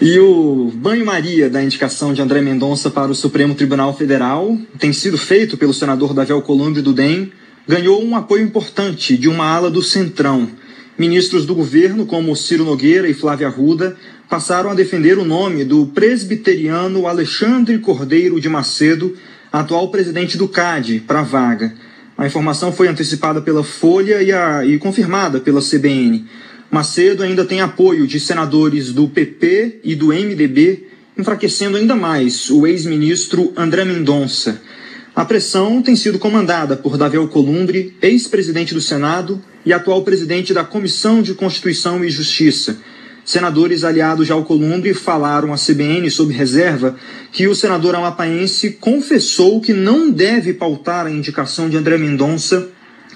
E o banho-maria da indicação de André Mendonça para o Supremo Tribunal Federal tem sido feito pelo senador Davi Alcolumbre do DEM, ganhou um apoio importante de uma ala do Centrão. Ministros do governo, como Ciro Nogueira e Flávia Arruda, passaram a defender o nome do presbiteriano Alexandre Cordeiro de Macedo, atual presidente do CAD, para a vaga. A informação foi antecipada pela Folha e, a, e confirmada pela CBN. Macedo ainda tem apoio de senadores do PP e do MDB, enfraquecendo ainda mais o ex-ministro André Mendonça. A pressão tem sido comandada por Davi Alcolumbre, ex-presidente do Senado e atual presidente da Comissão de Constituição e Justiça. Senadores aliados ao Alcolumbre falaram à CBN sob reserva que o senador amapaense confessou que não deve pautar a indicação de André Mendonça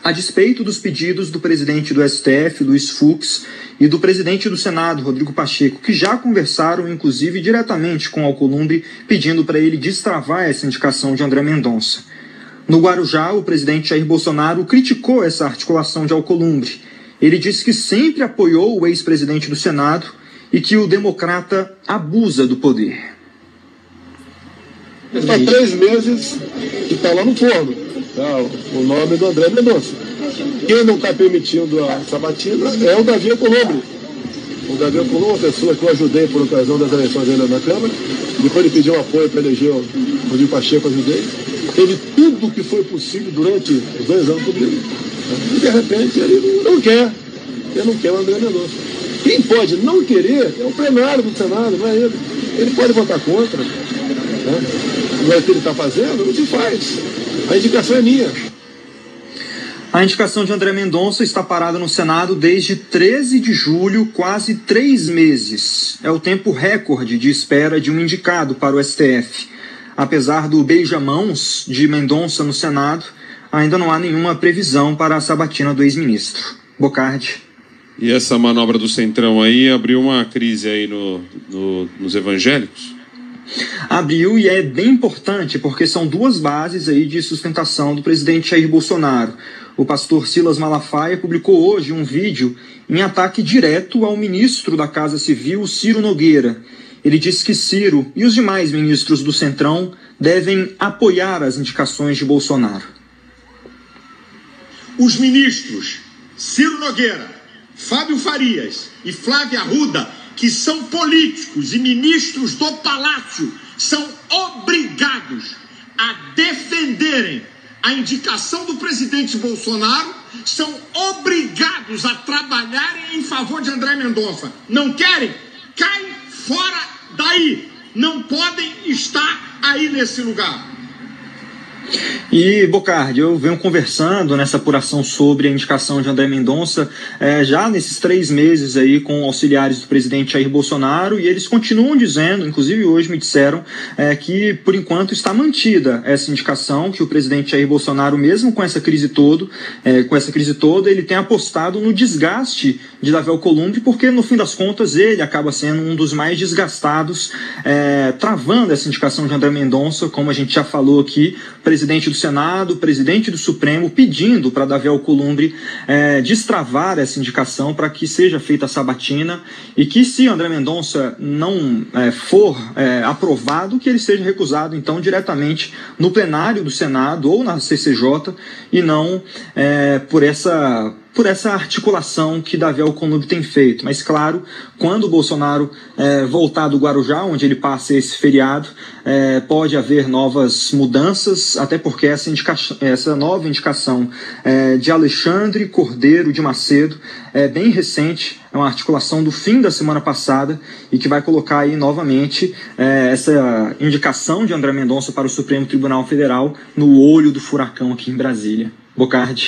a despeito dos pedidos do presidente do STF, Luiz Fux, e do presidente do Senado, Rodrigo Pacheco, que já conversaram, inclusive, diretamente com Alcolumbre, pedindo para ele destravar essa indicação de André Mendonça. No Guarujá, o presidente Jair Bolsonaro criticou essa articulação de Alcolumbre. Ele disse que sempre apoiou o ex-presidente do Senado e que o democrata abusa do poder. Está três meses e está lá no forno tá, o nome do André Mendonça. Quem não está permitindo a sabatina é o Davi Colombo. O Davi Colombo é uma pessoa que eu ajudei por ocasião das eleições ainda na Câmara. Depois ele pediu apoio para eleger o Rodrigo Pacheco, ajudei. Teve tudo o que foi possível durante os dois anos comigo. E de repente ele não quer. Ele não quer o André Mendonça. Quem pode não querer é o plenário do Senado, não é ele. Ele pode votar contra. Né? O que ele está fazendo, não se faz. A indicação é minha. A indicação de André Mendonça está parada no Senado desde 13 de julho, quase três meses. É o tempo recorde de espera de um indicado para o STF. Apesar do beijamãos de Mendonça no Senado, ainda não há nenhuma previsão para a sabatina do ex-ministro. Bocardi. E essa manobra do Centrão aí abriu uma crise aí no, no, nos evangélicos? Abriu e é bem importante porque são duas bases aí de sustentação do presidente Jair Bolsonaro. O pastor Silas Malafaia publicou hoje um vídeo em ataque direto ao ministro da Casa Civil, Ciro Nogueira. Ele disse que Ciro e os demais ministros do Centrão devem apoiar as indicações de Bolsonaro. Os ministros Ciro Nogueira, Fábio Farias e Flávia Arruda que são políticos e ministros do palácio são obrigados a defenderem a indicação do presidente Bolsonaro, são obrigados a trabalharem em favor de André Mendonça. Não querem? Cai fora daí. Não podem estar aí nesse lugar. E, Bocardi, eu venho conversando nessa apuração sobre a indicação de André Mendonça é, já nesses três meses aí com auxiliares do presidente Jair Bolsonaro e eles continuam dizendo, inclusive hoje me disseram, é, que por enquanto está mantida essa indicação, que o presidente Jair Bolsonaro, mesmo com essa crise todo, é, com essa crise toda, ele tem apostado no desgaste de Davi Alcolumbre, porque no fim das contas ele acaba sendo um dos mais desgastados, travando essa indicação de André Mendonça, como a gente já falou aqui, presidente do Senado, presidente do Supremo, pedindo para Davi Alcolumbre é, destravar essa indicação para que seja feita a sabatina e que, se André Mendonça não é, for é, aprovado, que ele seja recusado, então, diretamente no plenário do Senado ou na CCJ e não é, por essa por essa articulação que Davi Alcolumbre tem feito. Mas, claro, quando o Bolsonaro é, voltar do Guarujá, onde ele passa esse feriado, é, pode haver novas mudanças, até porque essa, essa nova indicação é, de Alexandre Cordeiro de Macedo é bem recente, é uma articulação do fim da semana passada e que vai colocar aí novamente é, essa indicação de André Mendonça para o Supremo Tribunal Federal no olho do furacão aqui em Brasília. Bocardi.